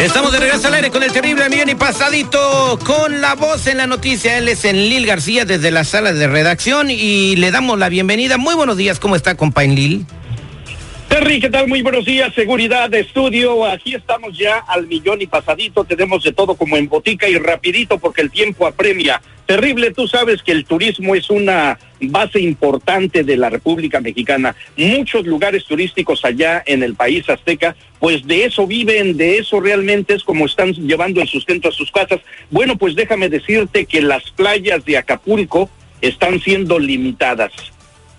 Estamos de regreso al aire con el terrible millón y pasadito con la voz en la noticia. Él es en Lil García desde la sala de redacción y le damos la bienvenida. Muy buenos días, ¿cómo está, compa Lil? Terry, ¿qué tal? Muy buenos días, seguridad estudio. Aquí estamos ya al millón y pasadito. Tenemos de todo como en botica y rapidito porque el tiempo apremia. Terrible, tú sabes que el turismo es una base importante de la República Mexicana. Muchos lugares turísticos allá en el país azteca, pues de eso viven, de eso realmente es como están llevando el sustento a sus casas. Bueno, pues déjame decirte que las playas de Acapulco están siendo limitadas.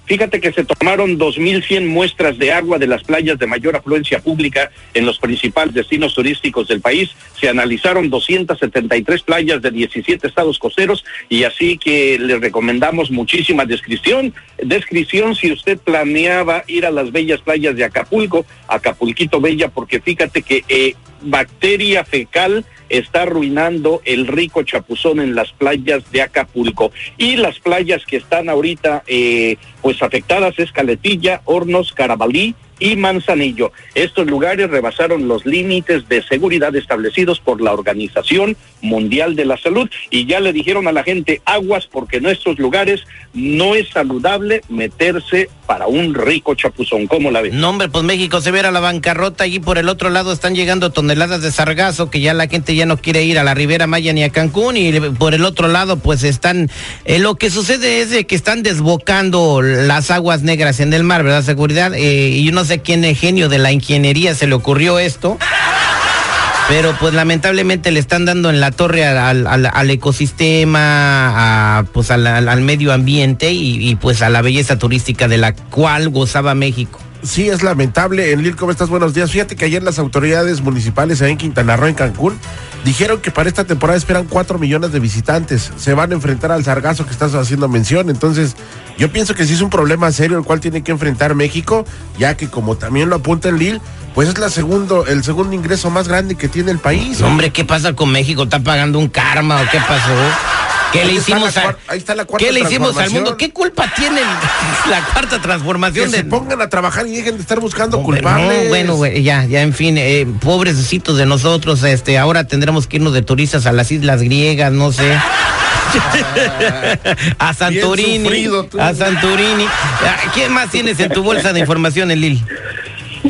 Fíjate que se tomaron 2.100 muestras de agua de las playas de mayor afluencia pública en los principales destinos turísticos del país. Se analizaron 273 playas de 17 estados costeros y así que le recomendamos muchísima descripción. Descripción si usted planeaba ir a las bellas playas de Acapulco, Acapulquito Bella, porque fíjate que eh, bacteria fecal está arruinando el rico chapuzón en las playas de Acapulco. Y las playas que están ahorita eh, pues afectadas es Caletilla, Hornos, Carabalí, y Manzanillo. Estos lugares rebasaron los límites de seguridad establecidos por la Organización Mundial de la Salud y ya le dijeron a la gente aguas porque en estos lugares no es saludable meterse para un rico chapuzón. ¿Cómo la ves? No, hombre, pues México se verá la bancarrota y por el otro lado están llegando toneladas de sargazo que ya la gente ya no quiere ir a la Ribera Maya ni a Cancún y por el otro lado pues están, eh, lo que sucede es de que están desbocando las aguas negras en el mar, ¿verdad? Seguridad eh, y uno sé quién es genio de la ingeniería se le ocurrió esto. Pero pues lamentablemente le están dando en la torre al, ecosistema, pues al, medio ambiente y, y, pues a la belleza turística de la cual gozaba México. Sí, es lamentable. Enlil, ¿cómo estás? Buenos días. Fíjate que ayer las autoridades municipales en Quintana Roo, en Cancún, dijeron que para esta temporada esperan cuatro millones de visitantes. Se van a enfrentar al sargazo que estás haciendo mención. Entonces, yo pienso que sí es un problema serio el cual tiene que enfrentar México, ya que como también lo apunta el Lil, pues es la segundo, el segundo ingreso más grande que tiene el país. Hombre, ¿qué pasa con México? ¿Está pagando un karma o qué pasó? ¿Qué le hicimos, a, ¿qué le hicimos al mundo? ¿Qué culpa tiene la cuarta transformación? Que se pongan a trabajar y dejen de estar buscando culpables. bueno, ya, ya, en fin, eh, pobrecitos de nosotros, este, ahora tendremos que irnos de turistas a las islas griegas, no sé. a Santorini. A Santorini. ¿Quién más tienes en tu bolsa de información, Elil?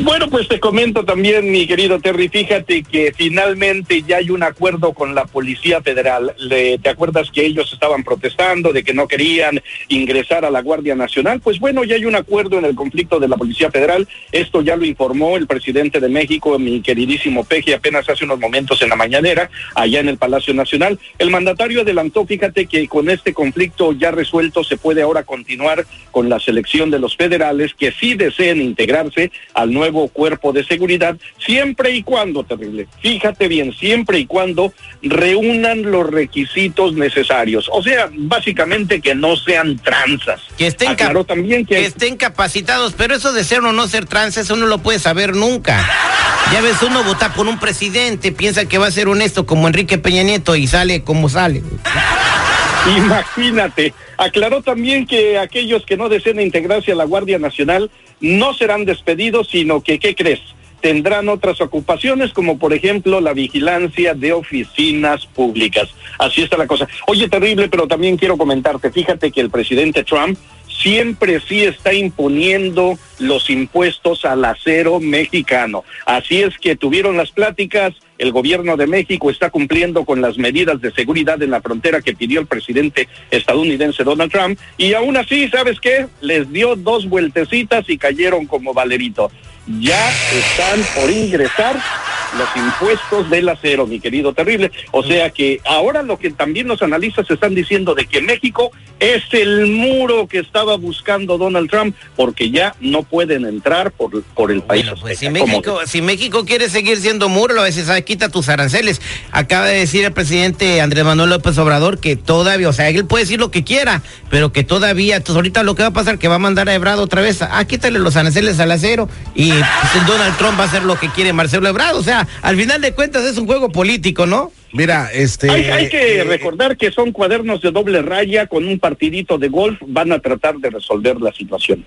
Bueno, pues te comento también, mi querido Terry, fíjate que finalmente ya hay un acuerdo con la Policía Federal. ¿Te acuerdas que ellos estaban protestando de que no querían ingresar a la Guardia Nacional? Pues bueno, ya hay un acuerdo en el conflicto de la Policía Federal. Esto ya lo informó el presidente de México, mi queridísimo Peje, apenas hace unos momentos en la mañanera, allá en el Palacio Nacional. El mandatario adelantó, fíjate que con este conflicto ya resuelto se puede ahora continuar con la selección de los federales que sí deseen integrarse al nuevo nuevo cuerpo de seguridad, siempre y cuando, terrible, fíjate bien, siempre y cuando reúnan los requisitos necesarios. O sea, básicamente que no sean tranzas. Que estén, también que... estén capacitados, pero eso de ser o no ser trans, eso no lo puede saber nunca. Ya ves, uno vota por un presidente, piensa que va a ser honesto como Enrique Peña Nieto y sale como sale. Imagínate. Aclaró también que aquellos que no deseen integrarse a la Guardia Nacional no serán despedidos, sino que, ¿qué crees? Tendrán otras ocupaciones, como por ejemplo la vigilancia de oficinas públicas. Así está la cosa. Oye, terrible, pero también quiero comentarte, fíjate que el presidente Trump siempre sí está imponiendo los impuestos al acero mexicano. Así es que tuvieron las pláticas, el gobierno de México está cumpliendo con las medidas de seguridad en la frontera que pidió el presidente estadounidense Donald Trump y aún así, ¿sabes qué? Les dio dos vueltecitas y cayeron como valerito. Ya están por ingresar los impuestos del acero, mi querido terrible. O sea que ahora lo que también los analistas están diciendo de que México es el muro que estaba buscando Donald Trump porque ya no pueden entrar por, por el país. pues si México, si México quiere seguir siendo muro, a veces quita tus aranceles. Acaba de decir el presidente Andrés Manuel López Obrador que todavía, o sea, él puede decir lo que quiera, pero que todavía, entonces ahorita lo que va a pasar que va a mandar a Ebrado otra vez, ah, quítale los aranceles al acero y pues, Donald Trump va a hacer lo que quiere Marcelo Ebrado, o sea, al final de cuentas es un juego político, ¿no? Mira, este. Hay, que eh, recordar que son cuadernos de doble raya con un partidito de golf. Van a tratar de resolver la situación.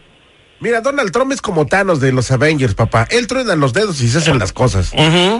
Mira, Donald Trump es como Thanos de los Avengers, papá. Él truena los dedos y se hacen las cosas.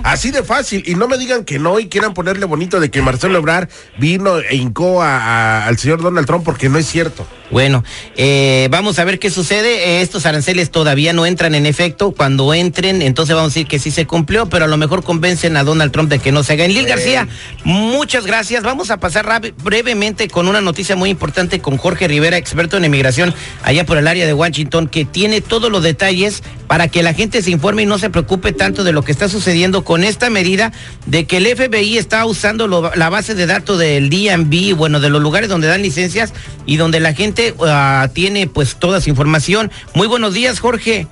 Así de fácil. Y no me digan que no y quieran ponerle bonito de que Marcelo Ebrard vino e hincó al señor Donald Trump porque no es cierto. Bueno, eh, vamos a ver qué sucede. Eh, estos aranceles todavía no entran en efecto. Cuando entren, entonces vamos a decir que sí se cumplió, pero a lo mejor convencen a Donald Trump de que no se haga. En Lil García, muchas gracias. Vamos a pasar brevemente con una noticia muy importante con Jorge Rivera, experto en emigración allá por el área de Washington, que tiene todos los detalles para que la gente se informe y no se preocupe tanto de lo que está sucediendo con esta medida de que el FBI está usando la base de datos del DMV, bueno, de los lugares donde dan licencias y donde la gente Ah, tiene pues toda su información. Muy buenos días, Jorge.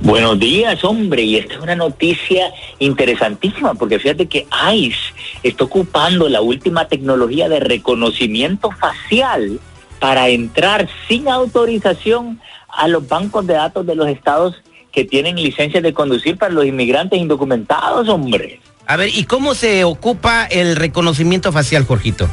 Buenos días, hombre, y esta es una noticia interesantísima porque fíjate que ICE está ocupando la última tecnología de reconocimiento facial para entrar sin autorización a los bancos de datos de los estados que tienen licencia de conducir para los inmigrantes indocumentados, hombre. A ver, ¿y cómo se ocupa el reconocimiento facial, Jorgito?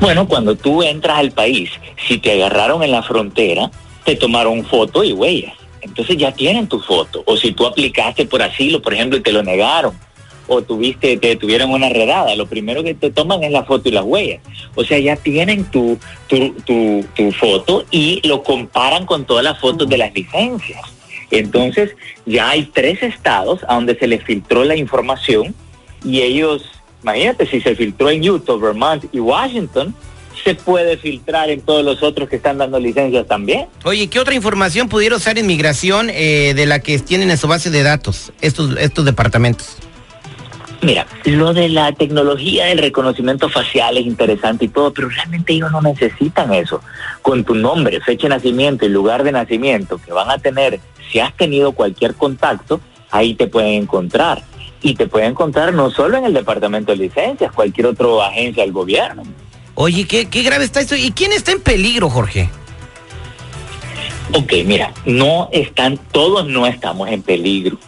Bueno, cuando tú entras al país, si te agarraron en la frontera, te tomaron foto y huellas. Entonces ya tienen tu foto. O si tú aplicaste por asilo, por ejemplo, y te lo negaron, o tuviste, te tuvieron una redada, lo primero que te toman es la foto y las huellas. O sea, ya tienen tu, tu, tu, foto y lo comparan con todas las fotos de las licencias. Entonces, ya hay tres estados a donde se les filtró la información y ellos Imagínate, si se filtró en Utah, Vermont y Washington, se puede filtrar en todos los otros que están dando licencias también. Oye, ¿qué otra información pudiera usar inmigración eh, de la que tienen en su base de datos estos, estos departamentos? Mira, lo de la tecnología del reconocimiento facial es interesante y todo, pero realmente ellos no necesitan eso. Con tu nombre, fecha de nacimiento y lugar de nacimiento que van a tener, si has tenido cualquier contacto, ahí te pueden encontrar y te pueden encontrar no solo en el departamento de licencias, cualquier otra agencia del gobierno. Oye, ¿qué, qué grave está esto. ¿Y quién está en peligro, Jorge? Ok, mira, no están, todos no estamos en peligro.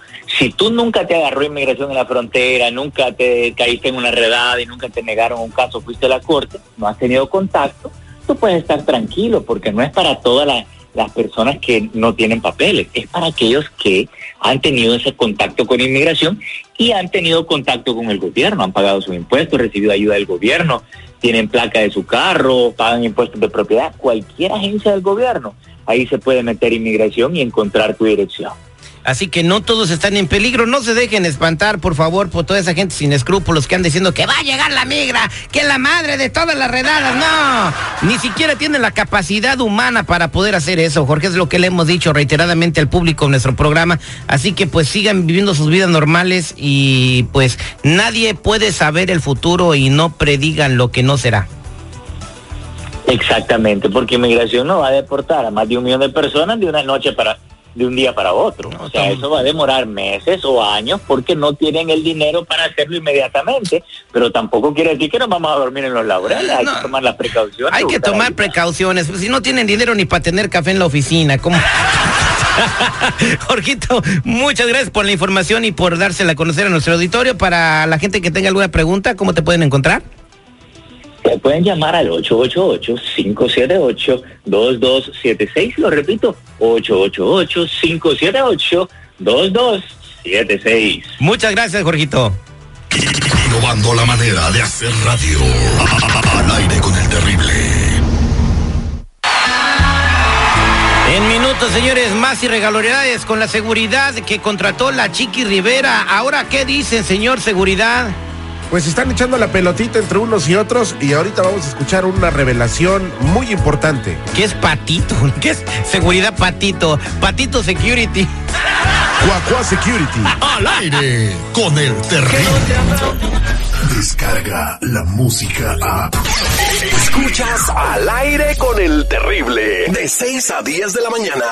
Si tú nunca te agarró inmigración en la frontera, nunca te caíste en una redada y nunca te negaron un caso, fuiste a la corte, no has tenido contacto, tú puedes estar tranquilo porque no es para todas las las personas que no tienen papeles, es para aquellos que han tenido ese contacto con inmigración y han tenido contacto con el gobierno, han pagado sus impuestos, recibido ayuda del gobierno, tienen placa de su carro, pagan impuestos de propiedad, cualquier agencia del gobierno, ahí se puede meter inmigración y encontrar tu dirección. Así que no todos están en peligro. No se dejen espantar, por favor, por toda esa gente sin escrúpulos que han diciendo que va a llegar la migra, que es la madre de todas las redadas. No, ni siquiera tienen la capacidad humana para poder hacer eso, Jorge. Es lo que le hemos dicho reiteradamente al público en nuestro programa. Así que pues sigan viviendo sus vidas normales y pues nadie puede saber el futuro y no predigan lo que no será. Exactamente, porque inmigración no va a deportar a más de un millón de personas de una noche para de un día para otro. o sea, eso va a demorar meses o años porque no tienen el dinero para hacerlo inmediatamente, pero tampoco quiere decir que no vamos a dormir en los laureles, hay que tomar las precauciones. Hay que tomar precauciones, si no tienen dinero ni para tener café en la oficina, ¿cómo? Jorgito, muchas gracias por la información y por dársela a conocer a nuestro auditorio. Para la gente que tenga alguna pregunta, ¿cómo te pueden encontrar? Pueden llamar al 888-578-2276. Lo repito, 888-578-2276. Muchas gracias, Jorgito. Innovando la manera de hacer radio. Al aire con el terrible. En minutos, señores, más irregularidades con la seguridad que contrató la Chiqui Rivera. Ahora, ¿qué dicen, señor seguridad? Pues están echando la pelotita entre unos y otros y ahorita vamos a escuchar una revelación muy importante. ¿Qué es patito? ¿Qué es seguridad patito? Patito Security. Cuacua Security. Al aire con el terrible. Descarga la música a. Escuchas al aire con el terrible. De 6 a 10 de la mañana.